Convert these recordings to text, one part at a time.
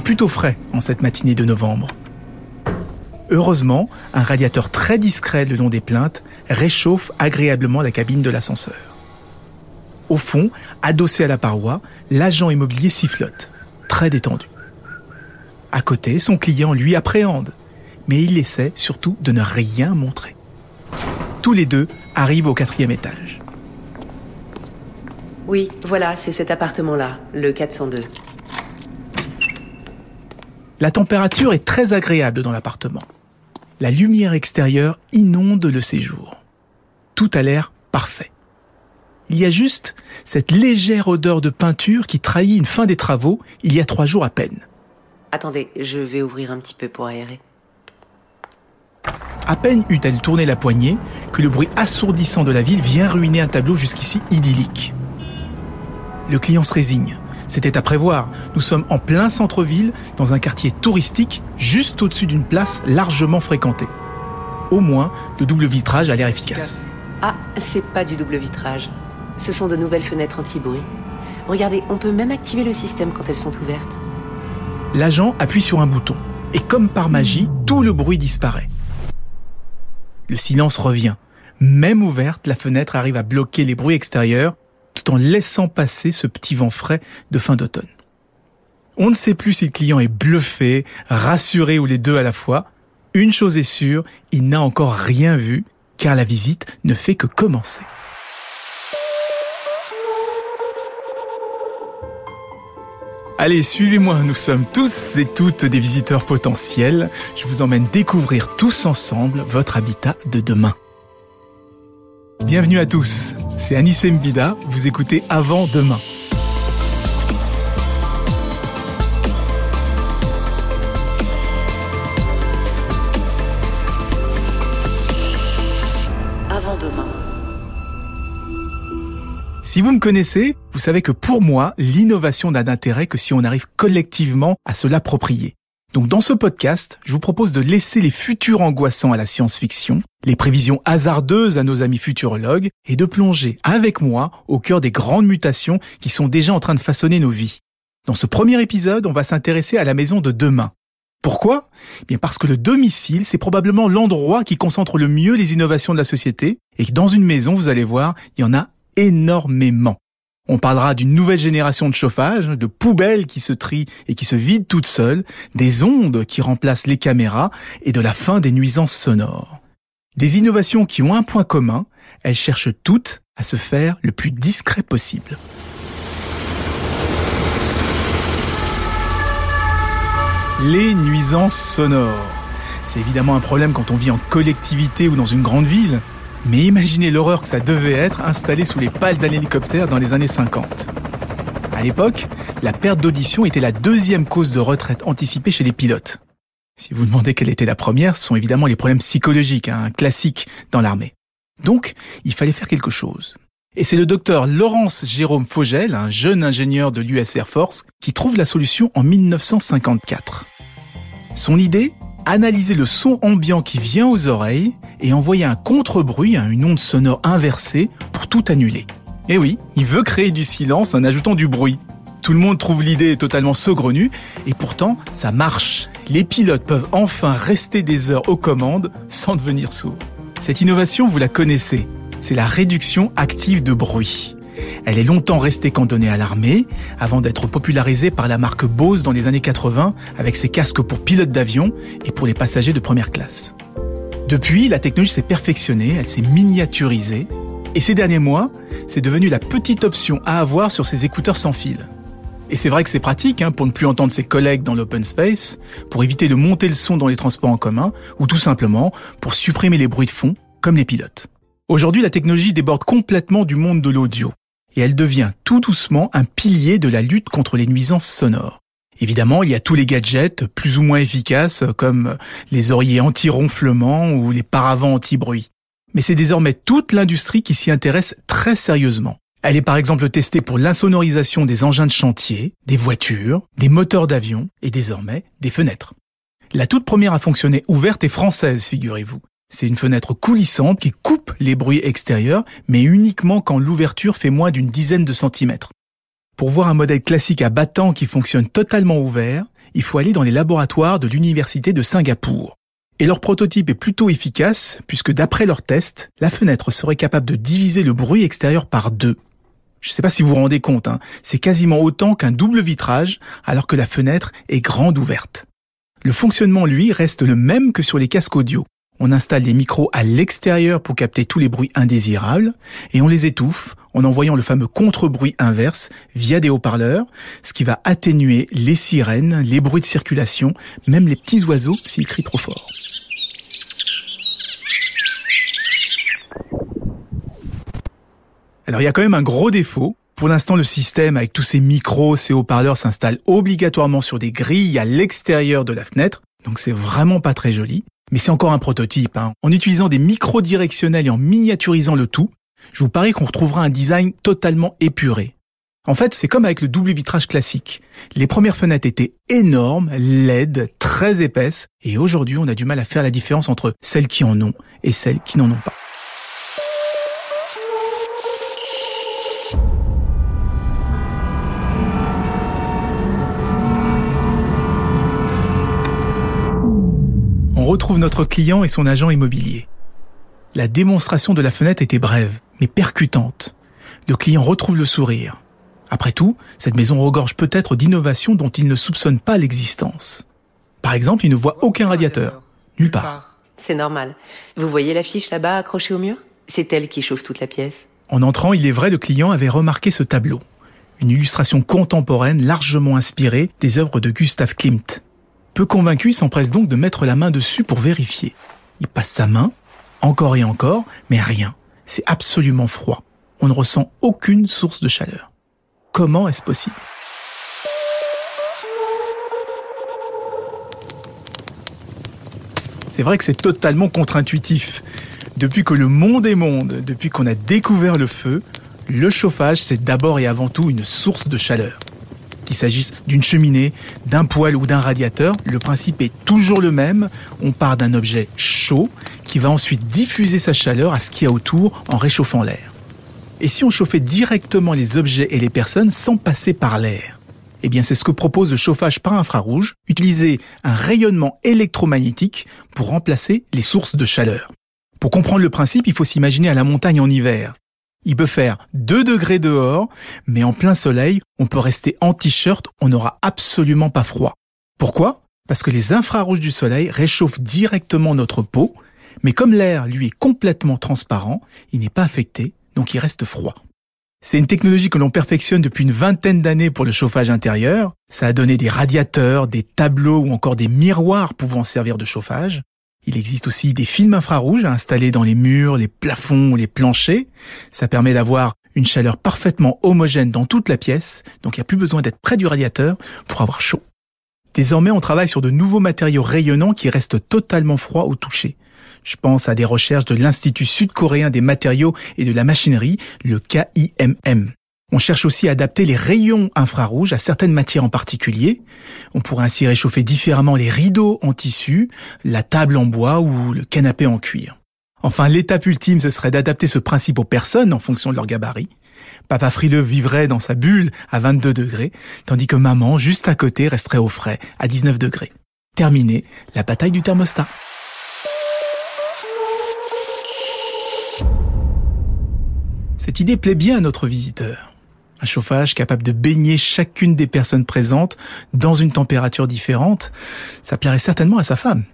plutôt frais en cette matinée de novembre. Heureusement, un radiateur très discret le long des plaintes réchauffe agréablement la cabine de l'ascenseur. Au fond, adossé à la paroi, l'agent immobilier sifflote, très détendu. À côté, son client lui appréhende, mais il essaie surtout de ne rien montrer. Tous les deux arrivent au quatrième étage. Oui, voilà, c'est cet appartement-là, le 402. La température est très agréable dans l'appartement. La lumière extérieure inonde le séjour. Tout a l'air parfait. Il y a juste cette légère odeur de peinture qui trahit une fin des travaux il y a trois jours à peine. Attendez, je vais ouvrir un petit peu pour aérer. À peine eut-elle tourné la poignée que le bruit assourdissant de la ville vient ruiner un tableau jusqu'ici idyllique. Le client se résigne. C'était à prévoir. Nous sommes en plein centre-ville, dans un quartier touristique, juste au-dessus d'une place largement fréquentée. Au moins, le double vitrage a l'air efficace. Ah, c'est pas du double vitrage. Ce sont de nouvelles fenêtres anti-bruit. Regardez, on peut même activer le système quand elles sont ouvertes. L'agent appuie sur un bouton. Et comme par magie, tout le bruit disparaît. Le silence revient. Même ouverte, la fenêtre arrive à bloquer les bruits extérieurs tout en laissant passer ce petit vent frais de fin d'automne. On ne sait plus si le client est bluffé, rassuré ou les deux à la fois. Une chose est sûre, il n'a encore rien vu, car la visite ne fait que commencer. Allez, suivez-moi, nous sommes tous et toutes des visiteurs potentiels. Je vous emmène découvrir tous ensemble votre habitat de demain. Bienvenue à tous, c'est Anis Mbida, vous écoutez Avant Demain. Avant demain. Si vous me connaissez, vous savez que pour moi, l'innovation n'a d'intérêt que si on arrive collectivement à se l'approprier. Donc dans ce podcast, je vous propose de laisser les futurs angoissants à la science-fiction, les prévisions hasardeuses à nos amis futurologues, et de plonger avec moi au cœur des grandes mutations qui sont déjà en train de façonner nos vies. Dans ce premier épisode, on va s'intéresser à la maison de demain. Pourquoi? Eh Bien parce que le domicile, c'est probablement l'endroit qui concentre le mieux les innovations de la société, et que dans une maison, vous allez voir, il y en a énormément. On parlera d'une nouvelle génération de chauffage, de poubelles qui se trient et qui se vident toutes seules, des ondes qui remplacent les caméras et de la fin des nuisances sonores. Des innovations qui ont un point commun, elles cherchent toutes à se faire le plus discret possible. Les nuisances sonores. C'est évidemment un problème quand on vit en collectivité ou dans une grande ville, mais imaginez l'horreur que ça devait être installé sous les pales d'un hélicoptère dans les années 50. À l'époque, la perte d'audition était la deuxième cause de retraite anticipée chez les pilotes. Si vous demandez quelle était la première, ce sont évidemment les problèmes psychologiques, un classique dans l'armée. Donc, il fallait faire quelque chose. Et c'est le docteur Laurence Jérôme Fogel, un jeune ingénieur de l'US Air Force, qui trouve la solution en 1954. Son idée Analyser le son ambiant qui vient aux oreilles et envoyer un contre-bruit, une onde sonore inversée, pour tout annuler. Et oui, il veut créer du silence en ajoutant du bruit. Tout le monde trouve l'idée totalement saugrenue, et pourtant, ça marche. Les pilotes peuvent enfin rester des heures aux commandes sans devenir sourds. Cette innovation, vous la connaissez. C'est la réduction active de bruit. Elle est longtemps restée cantonnée à l'armée, avant d'être popularisée par la marque Bose dans les années 80, avec ses casques pour pilotes d'avion et pour les passagers de première classe. Depuis, la technologie s'est perfectionnée, elle s'est miniaturisée, et ces derniers mois, c'est devenu la petite option à avoir sur ces écouteurs sans fil. Et c'est vrai que c'est pratique hein, pour ne plus entendre ses collègues dans l'open space, pour éviter de monter le son dans les transports en commun, ou tout simplement pour supprimer les bruits de fond, comme les pilotes. Aujourd'hui, la technologie déborde complètement du monde de l'audio et elle devient tout doucement un pilier de la lutte contre les nuisances sonores. Évidemment, il y a tous les gadgets plus ou moins efficaces comme les oreillers anti-ronflement ou les paravents anti-bruit. Mais c'est désormais toute l'industrie qui s'y intéresse très sérieusement. Elle est par exemple testée pour l'insonorisation des engins de chantier, des voitures, des moteurs d'avion et désormais des fenêtres. La toute première à fonctionner ouverte est française, figurez-vous. C'est une fenêtre coulissante qui coupe les bruits extérieurs, mais uniquement quand l'ouverture fait moins d'une dizaine de centimètres. Pour voir un modèle classique à battant qui fonctionne totalement ouvert, il faut aller dans les laboratoires de l'Université de Singapour. Et leur prototype est plutôt efficace, puisque d'après leurs tests, la fenêtre serait capable de diviser le bruit extérieur par deux. Je ne sais pas si vous vous rendez compte, hein, c'est quasiment autant qu'un double vitrage, alors que la fenêtre est grande ouverte. Le fonctionnement, lui, reste le même que sur les casques audio. On installe des micros à l'extérieur pour capter tous les bruits indésirables et on les étouffe en envoyant le fameux contre-bruit inverse via des haut-parleurs, ce qui va atténuer les sirènes, les bruits de circulation, même les petits oiseaux s'ils crient trop fort. Alors il y a quand même un gros défaut. Pour l'instant, le système avec tous ces micros, ces haut-parleurs s'installe obligatoirement sur des grilles à l'extérieur de la fenêtre, donc c'est vraiment pas très joli. Mais c'est encore un prototype. Hein. En utilisant des micros directionnels et en miniaturisant le tout, je vous parie qu'on retrouvera un design totalement épuré. En fait, c'est comme avec le double vitrage classique. Les premières fenêtres étaient énormes, laides, très épaisses, et aujourd'hui on a du mal à faire la différence entre celles qui en ont et celles qui n'en ont pas. Retrouve notre client et son agent immobilier. La démonstration de la fenêtre était brève, mais percutante. Le client retrouve le sourire. Après tout, cette maison regorge peut-être d'innovations dont il ne soupçonne pas l'existence. Par exemple, il ne voit aucun radiateur. Nulle part. C'est normal. Vous voyez l'affiche là-bas accrochée au mur? C'est elle qui chauffe toute la pièce. En entrant, il est vrai, le client avait remarqué ce tableau. Une illustration contemporaine largement inspirée des œuvres de Gustav Klimt. Peu convaincu, il s'empresse donc de mettre la main dessus pour vérifier. Il passe sa main, encore et encore, mais rien. C'est absolument froid. On ne ressent aucune source de chaleur. Comment est-ce possible? C'est vrai que c'est totalement contre-intuitif. Depuis que le monde est monde, depuis qu'on a découvert le feu, le chauffage, c'est d'abord et avant tout une source de chaleur. Qu'il s'agisse d'une cheminée, d'un poêle ou d'un radiateur, le principe est toujours le même. On part d'un objet chaud qui va ensuite diffuser sa chaleur à ce qu'il y a autour en réchauffant l'air. Et si on chauffait directement les objets et les personnes sans passer par l'air? Eh bien, c'est ce que propose le chauffage par infrarouge, utiliser un rayonnement électromagnétique pour remplacer les sources de chaleur. Pour comprendre le principe, il faut s'imaginer à la montagne en hiver. Il peut faire 2 degrés dehors, mais en plein soleil, on peut rester en t-shirt, on n'aura absolument pas froid. Pourquoi? Parce que les infrarouges du soleil réchauffent directement notre peau, mais comme l'air, lui, est complètement transparent, il n'est pas affecté, donc il reste froid. C'est une technologie que l'on perfectionne depuis une vingtaine d'années pour le chauffage intérieur. Ça a donné des radiateurs, des tableaux ou encore des miroirs pouvant servir de chauffage. Il existe aussi des films infrarouges installés dans les murs, les plafonds les planchers. Ça permet d'avoir une chaleur parfaitement homogène dans toute la pièce, donc il n'y a plus besoin d'être près du radiateur pour avoir chaud. Désormais, on travaille sur de nouveaux matériaux rayonnants qui restent totalement froids au toucher. Je pense à des recherches de l'Institut sud-coréen des matériaux et de la machinerie, le KIMM. On cherche aussi à adapter les rayons infrarouges à certaines matières en particulier. On pourrait ainsi réchauffer différemment les rideaux en tissu, la table en bois ou le canapé en cuir. Enfin, l'étape ultime, ce serait d'adapter ce principe aux personnes en fonction de leur gabarit. Papa frileux vivrait dans sa bulle à 22 degrés, tandis que maman, juste à côté, resterait au frais à 19 degrés. Terminé la bataille du thermostat. Cette idée plaît bien à notre visiteur. Un chauffage capable de baigner chacune des personnes présentes dans une température différente, ça plairait certainement à sa femme.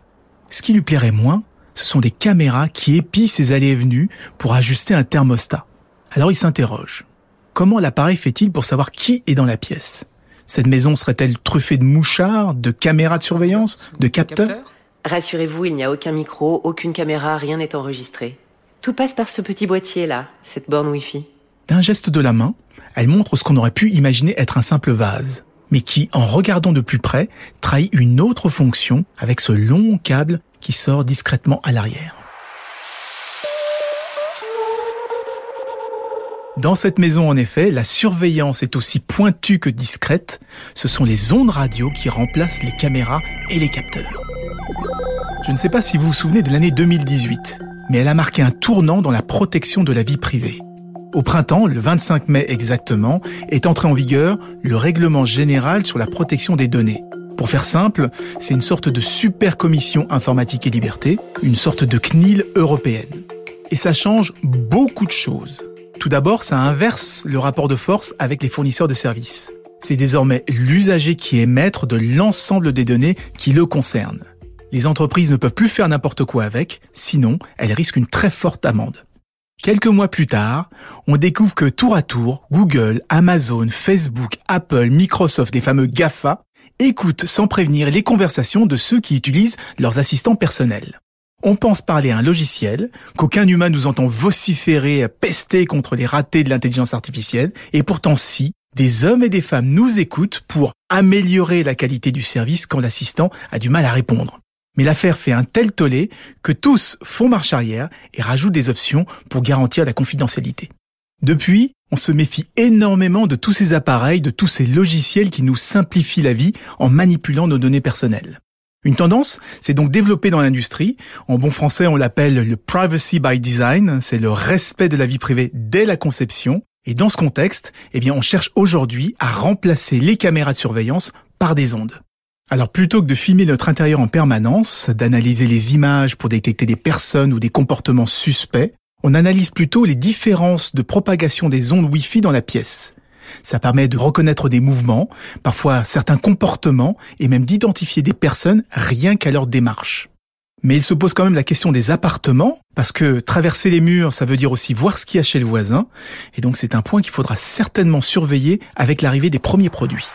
Ce qui lui plairait moins, ce sont des caméras qui épient ses allées et venues pour ajuster un thermostat. Alors il s'interroge. Comment l'appareil fait-il pour savoir qui est dans la pièce? Cette maison serait-elle truffée de mouchards, de caméras de surveillance, de capteurs? Rassurez-vous, il n'y a aucun micro, aucune caméra, rien n'est enregistré. Tout passe par ce petit boîtier là, cette borne Wi-Fi. D'un geste de la main, elle montre ce qu'on aurait pu imaginer être un simple vase, mais qui, en regardant de plus près, trahit une autre fonction avec ce long câble qui sort discrètement à l'arrière. Dans cette maison, en effet, la surveillance est aussi pointue que discrète. Ce sont les ondes radio qui remplacent les caméras et les capteurs. Je ne sais pas si vous vous souvenez de l'année 2018, mais elle a marqué un tournant dans la protection de la vie privée. Au printemps, le 25 mai exactement, est entré en vigueur le règlement général sur la protection des données. Pour faire simple, c'est une sorte de super commission informatique et liberté, une sorte de CNIL européenne. Et ça change beaucoup de choses. Tout d'abord, ça inverse le rapport de force avec les fournisseurs de services. C'est désormais l'usager qui est maître de l'ensemble des données qui le concernent. Les entreprises ne peuvent plus faire n'importe quoi avec, sinon elles risquent une très forte amende. Quelques mois plus tard, on découvre que tour à tour, Google, Amazon, Facebook, Apple, Microsoft, les fameux GAFA, écoutent sans prévenir les conversations de ceux qui utilisent leurs assistants personnels. On pense parler à un logiciel, qu'aucun humain nous entend vociférer, pester contre les ratés de l'intelligence artificielle, et pourtant si, des hommes et des femmes nous écoutent pour améliorer la qualité du service quand l'assistant a du mal à répondre. Mais l'affaire fait un tel tollé que tous font marche arrière et rajoutent des options pour garantir la confidentialité. Depuis, on se méfie énormément de tous ces appareils, de tous ces logiciels qui nous simplifient la vie en manipulant nos données personnelles. Une tendance s'est donc développée dans l'industrie. En bon français, on l'appelle le privacy by design. C'est le respect de la vie privée dès la conception. Et dans ce contexte, eh bien, on cherche aujourd'hui à remplacer les caméras de surveillance par des ondes. Alors plutôt que de filmer notre intérieur en permanence, d'analyser les images pour détecter des personnes ou des comportements suspects, on analyse plutôt les différences de propagation des ondes Wi-Fi dans la pièce. Ça permet de reconnaître des mouvements, parfois certains comportements, et même d'identifier des personnes rien qu'à leur démarche. Mais il se pose quand même la question des appartements, parce que traverser les murs, ça veut dire aussi voir ce qu'il y a chez le voisin, et donc c'est un point qu'il faudra certainement surveiller avec l'arrivée des premiers produits.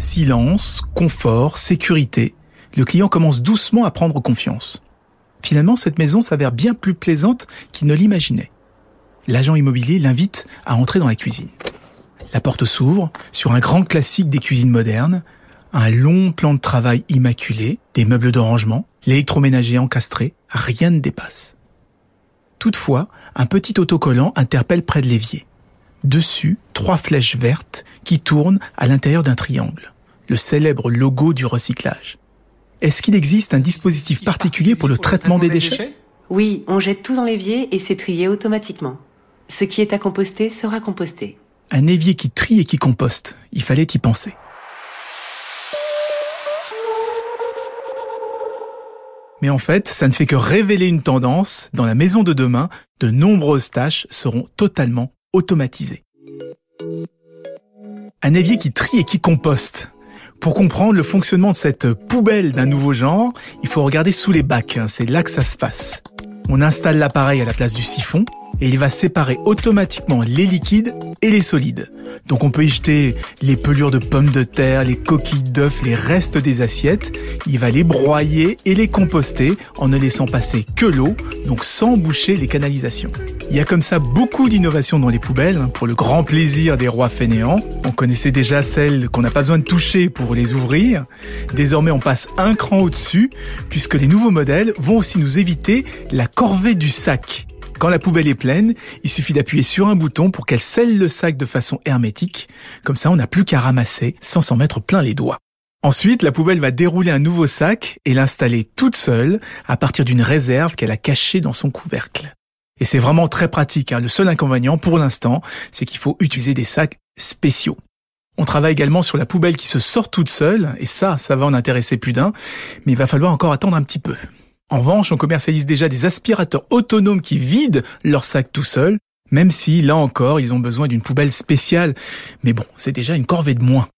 Silence, confort, sécurité. Le client commence doucement à prendre confiance. Finalement, cette maison s'avère bien plus plaisante qu'il ne l'imaginait. L'agent immobilier l'invite à entrer dans la cuisine. La porte s'ouvre sur un grand classique des cuisines modernes, un long plan de travail immaculé, des meubles de rangement, l'électroménager encastré, rien ne dépasse. Toutefois, un petit autocollant interpelle près de l'évier. Dessus, trois flèches vertes qui tournent à l'intérieur d'un triangle, le célèbre logo du recyclage. Est-ce qu'il existe un dispositif particulier pour le traitement des déchets? Oui, on jette tout dans l'évier et c'est trié automatiquement. Ce qui est à composter sera composté. Un évier qui trie et qui composte, il fallait y penser. Mais en fait, ça ne fait que révéler une tendance. Dans la maison de demain, de nombreuses tâches seront totalement automatisé. Un évier qui trie et qui composte. Pour comprendre le fonctionnement de cette poubelle d'un nouveau genre, il faut regarder sous les bacs, hein. c'est là que ça se passe. On installe l'appareil à la place du siphon, et il va séparer automatiquement les liquides et les solides. Donc on peut y jeter les pelures de pommes de terre, les coquilles d'œufs, les restes des assiettes. Il va les broyer et les composter en ne laissant passer que l'eau, donc sans boucher les canalisations. Il y a comme ça beaucoup d'innovations dans les poubelles, hein, pour le grand plaisir des rois fainéants. On connaissait déjà celles qu'on n'a pas besoin de toucher pour les ouvrir. Désormais on passe un cran au-dessus, puisque les nouveaux modèles vont aussi nous éviter la corvée du sac. Quand la poubelle est pleine, il suffit d'appuyer sur un bouton pour qu'elle scelle le sac de façon hermétique. Comme ça, on n'a plus qu'à ramasser sans s'en mettre plein les doigts. Ensuite, la poubelle va dérouler un nouveau sac et l'installer toute seule à partir d'une réserve qu'elle a cachée dans son couvercle. Et c'est vraiment très pratique. Hein. Le seul inconvénient pour l'instant, c'est qu'il faut utiliser des sacs spéciaux. On travaille également sur la poubelle qui se sort toute seule, et ça, ça va en intéresser plus d'un, mais il va falloir encore attendre un petit peu. En revanche, on commercialise déjà des aspirateurs autonomes qui vident leur sac tout seul, même si, là encore, ils ont besoin d'une poubelle spéciale. Mais bon, c'est déjà une corvée de moins.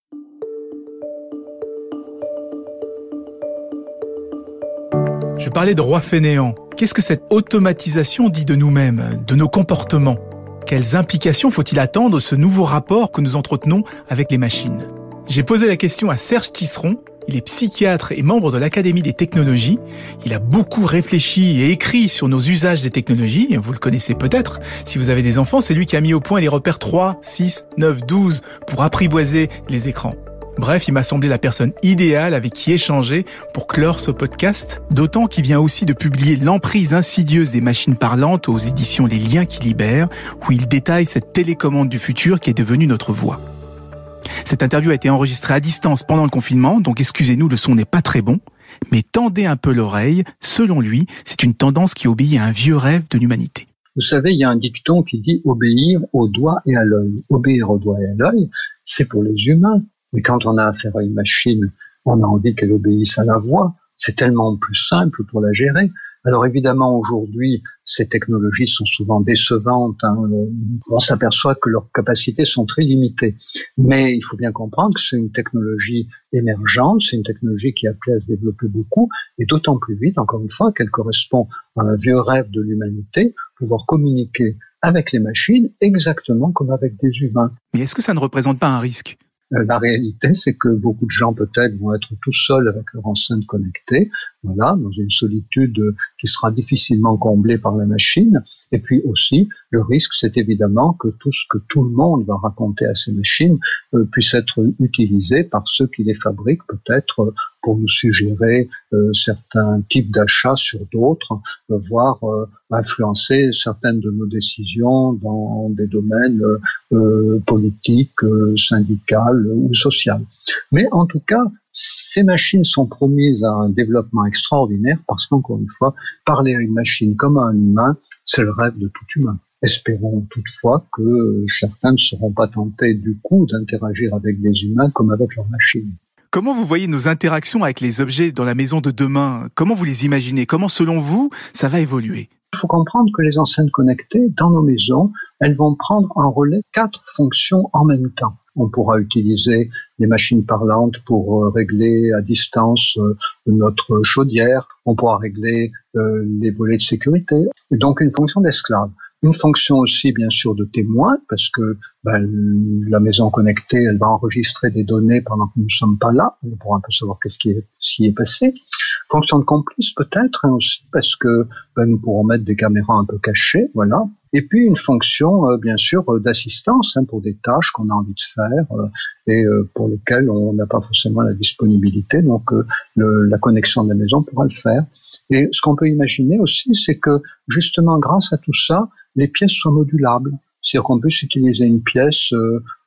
Je parlais de roi fainéant. Qu'est-ce que cette automatisation dit de nous-mêmes, de nos comportements? Quelles implications faut-il attendre ce nouveau rapport que nous entretenons avec les machines? J'ai posé la question à Serge Tisseron, il est psychiatre et membre de l'Académie des technologies. Il a beaucoup réfléchi et écrit sur nos usages des technologies. Vous le connaissez peut-être. Si vous avez des enfants, c'est lui qui a mis au point les repères 3, 6, 9, 12 pour apprivoiser les écrans. Bref, il m'a semblé la personne idéale avec qui échanger pour clore ce podcast, d'autant qu'il vient aussi de publier L'emprise insidieuse des machines parlantes aux éditions Les liens qui libèrent, où il détaille cette télécommande du futur qui est devenue notre voix. Cette interview a été enregistrée à distance pendant le confinement, donc excusez-nous, le son n'est pas très bon. Mais tendez un peu l'oreille, selon lui, c'est une tendance qui obéit à un vieux rêve de l'humanité. Vous savez, il y a un dicton qui dit obéir au doigt et à l'œil. Obéir au doigt et à l'œil, c'est pour les humains. Mais quand on a affaire à une machine, on a envie qu'elle obéisse à la voix. C'est tellement plus simple pour la gérer. Alors évidemment, aujourd'hui, ces technologies sont souvent décevantes. Hein. On s'aperçoit que leurs capacités sont très limitées. Mais il faut bien comprendre que c'est une technologie émergente, c'est une technologie qui a appelée à se développer beaucoup, et d'autant plus vite, encore une fois, qu'elle correspond à un vieux rêve de l'humanité, pouvoir communiquer avec les machines exactement comme avec des humains. Mais est-ce que ça ne représente pas un risque? Euh, la réalité, c'est que beaucoup de gens peut-être vont être tout seuls avec leur enceinte connectée, voilà, dans une solitude qui sera difficilement comblée par la machine. Et puis aussi, le risque, c'est évidemment que tout ce que tout le monde va raconter à ces machines euh, puisse être utilisé par ceux qui les fabriquent, peut-être pour nous suggérer euh, certains types d'achats sur d'autres, voire influencer certaines de nos décisions dans des domaines politiques, syndicaux, ou sociale. Mais en tout cas, ces machines sont promises à un développement extraordinaire parce qu'encore une fois, parler à une machine comme à un humain, c'est le rêve de tout humain. Espérons toutefois que certains ne seront pas tentés du coup d'interagir avec des humains comme avec leurs machines. Comment vous voyez nos interactions avec les objets dans la maison de demain? Comment vous les imaginez? Comment, selon vous, ça va évoluer? Il faut comprendre que les enceintes connectées, dans nos maisons, elles vont prendre en relais quatre fonctions en même temps. On pourra utiliser des machines parlantes pour euh, régler à distance euh, notre chaudière. On pourra régler euh, les volets de sécurité. Donc une fonction d'esclave. Une fonction aussi, bien sûr, de témoin, parce que ben, la maison connectée, elle va enregistrer des données pendant que nous ne sommes pas là. On pourra un peu savoir qu'est-ce qui s'y est passé. Fonction de complice, peut-être, hein, aussi, parce que ben, nous pourrons mettre des caméras un peu cachées, voilà. Et puis une fonction, euh, bien sûr, euh, d'assistance hein, pour des tâches qu'on a envie de faire euh, et pour lesquelles on n'a pas forcément la disponibilité. Donc la connexion de la maison pourra le faire. Et ce qu'on peut imaginer aussi, c'est que justement grâce à tout ça, les pièces soient modulables. C'est-à-dire qu'on puisse utiliser une pièce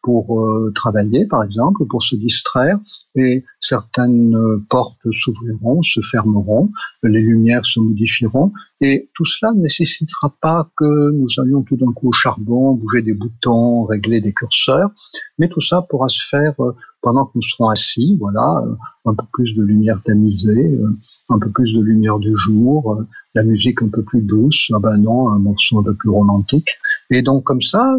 pour euh, travailler, par exemple, pour se distraire, et certaines euh, portes s'ouvriront, se fermeront, les lumières se modifieront, et tout cela ne nécessitera pas que nous allions tout d'un coup au charbon, bouger des boutons, régler des curseurs, mais tout ça pourra se faire euh, pendant que nous serons assis, voilà, un peu plus de lumière tamisée, un peu plus de lumière du jour, la musique un peu plus douce, ah ben non, un morceau un peu plus romantique. Et donc comme ça,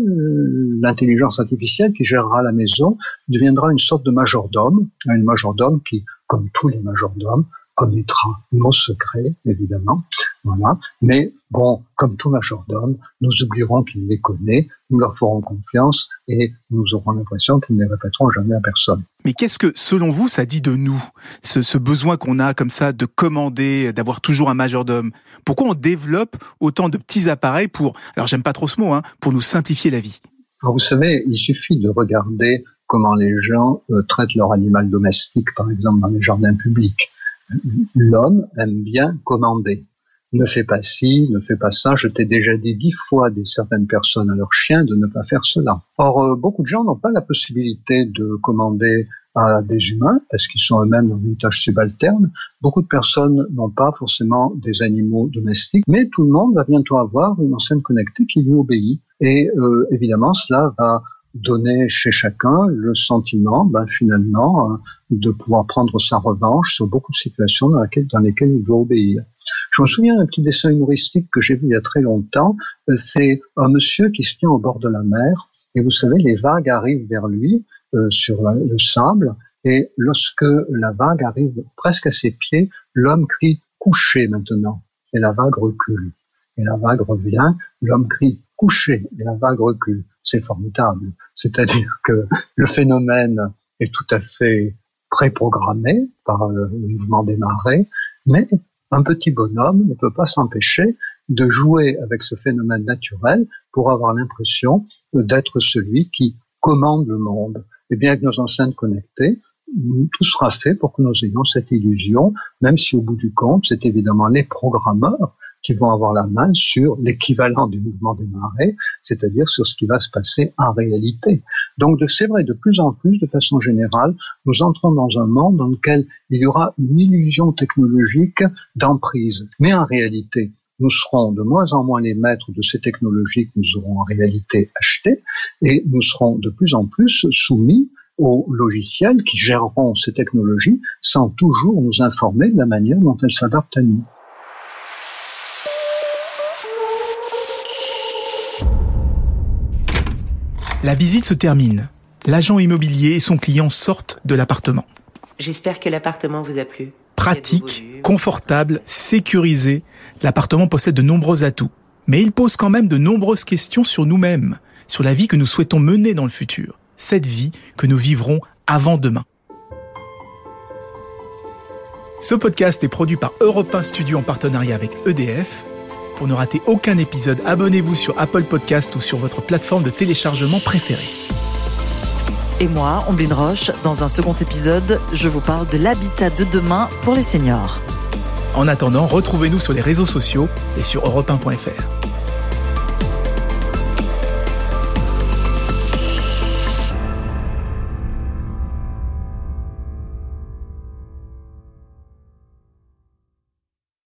l'intelligence artificielle qui gérera la maison deviendra une sorte de majordome, un majordome qui, comme tous les majordomes, connaîtra nos secrets, évidemment. Voilà. Mais bon, comme tout majordome, nous oublierons qu'il les connaît, nous leur ferons confiance et nous aurons l'impression qu'ils ne répéteront jamais à personne. Mais qu'est-ce que, selon vous, ça dit de nous, ce, ce besoin qu'on a comme ça de commander, d'avoir toujours un majordome? Pourquoi on développe autant de petits appareils pour, alors j'aime pas trop ce mot, hein, pour nous simplifier la vie? Vous savez, il suffit de regarder comment les gens euh, traitent leur animal domestique, par exemple dans les jardins publics. L'homme aime bien commander. Ne fais pas ci, ne fais pas ça. Je t'ai déjà dit dix fois des certaines personnes à leur chien de ne pas faire cela. Or, euh, beaucoup de gens n'ont pas la possibilité de commander à des humains parce qu'ils sont eux-mêmes dans une tâche subalterne. Beaucoup de personnes n'ont pas forcément des animaux domestiques, mais tout le monde va bientôt avoir une enceinte connectée qui lui obéit. Et euh, évidemment, cela va donner chez chacun le sentiment, ben, finalement, euh, de pouvoir prendre sa revanche sur beaucoup de situations dans lesquelles il doit obéir. Je me souviens d'un petit dessin humoristique que j'ai vu il y a très longtemps. Euh, c'est un monsieur qui se tient au bord de la mer et vous savez, les vagues arrivent vers lui euh, sur le sable. Et lorsque la vague arrive presque à ses pieds, l'homme crie couché maintenant. Et la vague recule. Et la vague revient, l'homme crie couché. Et la vague recule. C'est formidable. C'est-à-dire que le phénomène est tout à fait préprogrammé par le mouvement des marées, mais un petit bonhomme ne peut pas s'empêcher de jouer avec ce phénomène naturel pour avoir l'impression d'être celui qui commande le monde. Et eh bien avec nos enceintes connectées, tout sera fait pour que nous ayons cette illusion, même si au bout du compte, c'est évidemment les programmeurs qui vont avoir la main sur l'équivalent du mouvement des marées, c'est-à-dire sur ce qui va se passer en réalité. Donc, c'est vrai, de plus en plus, de façon générale, nous entrons dans un monde dans lequel il y aura une illusion technologique d'emprise. Mais en réalité, nous serons de moins en moins les maîtres de ces technologies que nous aurons en réalité achetées et nous serons de plus en plus soumis aux logiciels qui géreront ces technologies sans toujours nous informer de la manière dont elles s'adaptent à nous. La visite se termine. L'agent immobilier et son client sortent de l'appartement. J'espère que l'appartement vous a plu. Pratique, confortable, sécurisé, l'appartement possède de nombreux atouts. Mais il pose quand même de nombreuses questions sur nous-mêmes, sur la vie que nous souhaitons mener dans le futur, cette vie que nous vivrons avant demain. Ce podcast est produit par Europe 1 Studio en partenariat avec EDF. Pour ne rater aucun épisode, abonnez-vous sur Apple Podcast ou sur votre plateforme de téléchargement préférée. Et moi, Omblin Roche, dans un second épisode, je vous parle de l'habitat de demain pour les seniors. En attendant, retrouvez-nous sur les réseaux sociaux et sur europe1.fr.